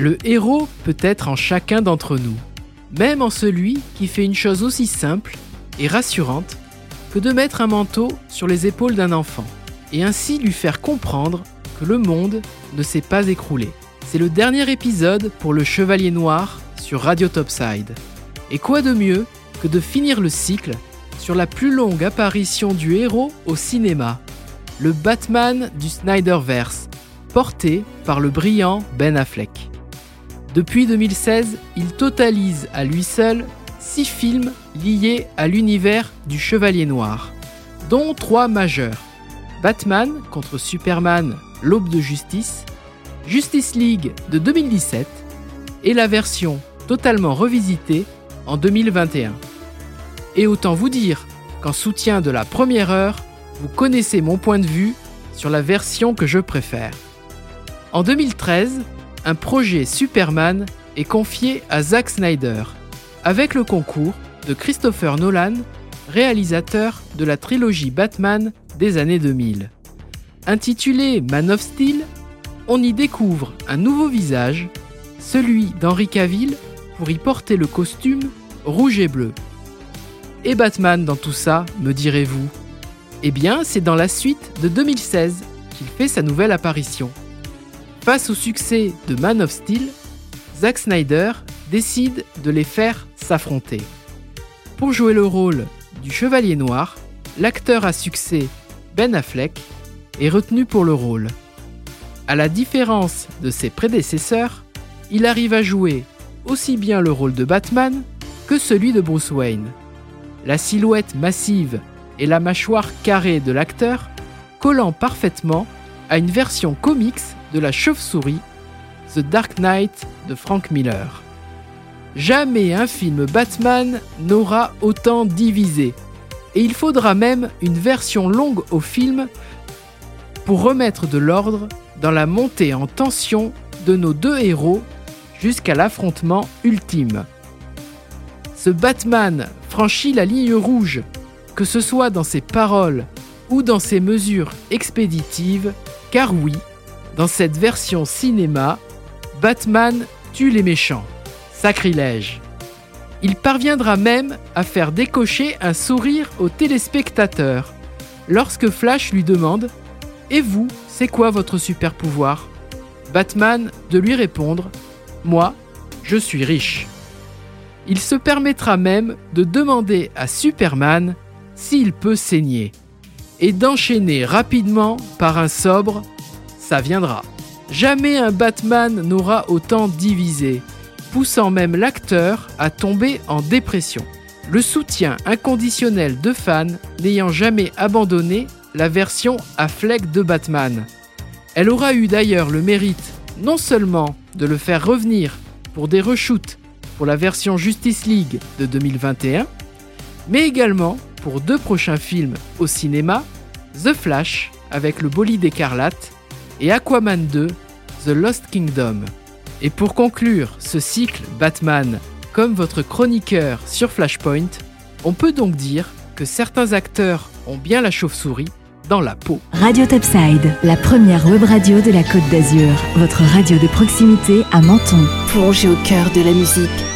Le héros peut être en chacun d'entre nous, même en celui qui fait une chose aussi simple et rassurante que de mettre un manteau sur les épaules d'un enfant, et ainsi lui faire comprendre que le monde ne s'est pas écroulé. C'est le dernier épisode pour le Chevalier Noir sur Radio Topside. Et quoi de mieux que de finir le cycle sur la plus longue apparition du héros au cinéma, le Batman du Snyderverse, porté par le brillant Ben Affleck. Depuis 2016, il totalise à lui seul 6 films liés à l'univers du Chevalier Noir, dont 3 majeurs. Batman contre Superman, l'aube de justice, Justice League de 2017 et la version totalement revisitée en 2021. Et autant vous dire qu'en soutien de la première heure, vous connaissez mon point de vue sur la version que je préfère. En 2013, un projet Superman est confié à Zack Snyder, avec le concours de Christopher Nolan, réalisateur de la trilogie Batman des années 2000. Intitulé Man of Steel, on y découvre un nouveau visage, celui d'Henry Cavill pour y porter le costume rouge et bleu. Et Batman dans tout ça, me direz-vous? Eh bien, c'est dans la suite de 2016 qu'il fait sa nouvelle apparition. Face au succès de Man of Steel, Zack Snyder décide de les faire s'affronter. Pour jouer le rôle du Chevalier Noir, l'acteur à succès Ben Affleck est retenu pour le rôle. À la différence de ses prédécesseurs, il arrive à jouer aussi bien le rôle de Batman que celui de Bruce Wayne. La silhouette massive et la mâchoire carrée de l'acteur collant parfaitement à une version comics de la chauve-souris, The Dark Knight de Frank Miller. Jamais un film Batman n'aura autant divisé, et il faudra même une version longue au film pour remettre de l'ordre dans la montée en tension de nos deux héros jusqu'à l'affrontement ultime. Ce Batman franchit la ligne rouge, que ce soit dans ses paroles ou dans ses mesures expéditives, car oui, dans cette version cinéma, Batman tue les méchants. Sacrilège. Il parviendra même à faire décocher un sourire aux téléspectateurs lorsque Flash lui demande Et vous, c'est quoi votre super pouvoir? Batman de lui répondre Moi, je suis riche. Il se permettra même de demander à Superman s'il peut saigner et d'enchaîner rapidement par un sobre ça viendra. Jamais un Batman n'aura autant divisé, poussant même l'acteur à tomber en dépression. Le soutien inconditionnel de fans n'ayant jamais abandonné la version à Fleck de Batman. Elle aura eu d'ailleurs le mérite non seulement de le faire revenir pour des reshoots pour la version Justice League de 2021, mais également pour deux prochains films au cinéma, The Flash avec le bolide écarlate et Aquaman 2, The Lost Kingdom. Et pour conclure ce cycle Batman comme votre chroniqueur sur Flashpoint, on peut donc dire que certains acteurs ont bien la chauve-souris dans la peau. Radio Topside, la première web radio de la Côte d'Azur, votre radio de proximité à Menton. Plongez au cœur de la musique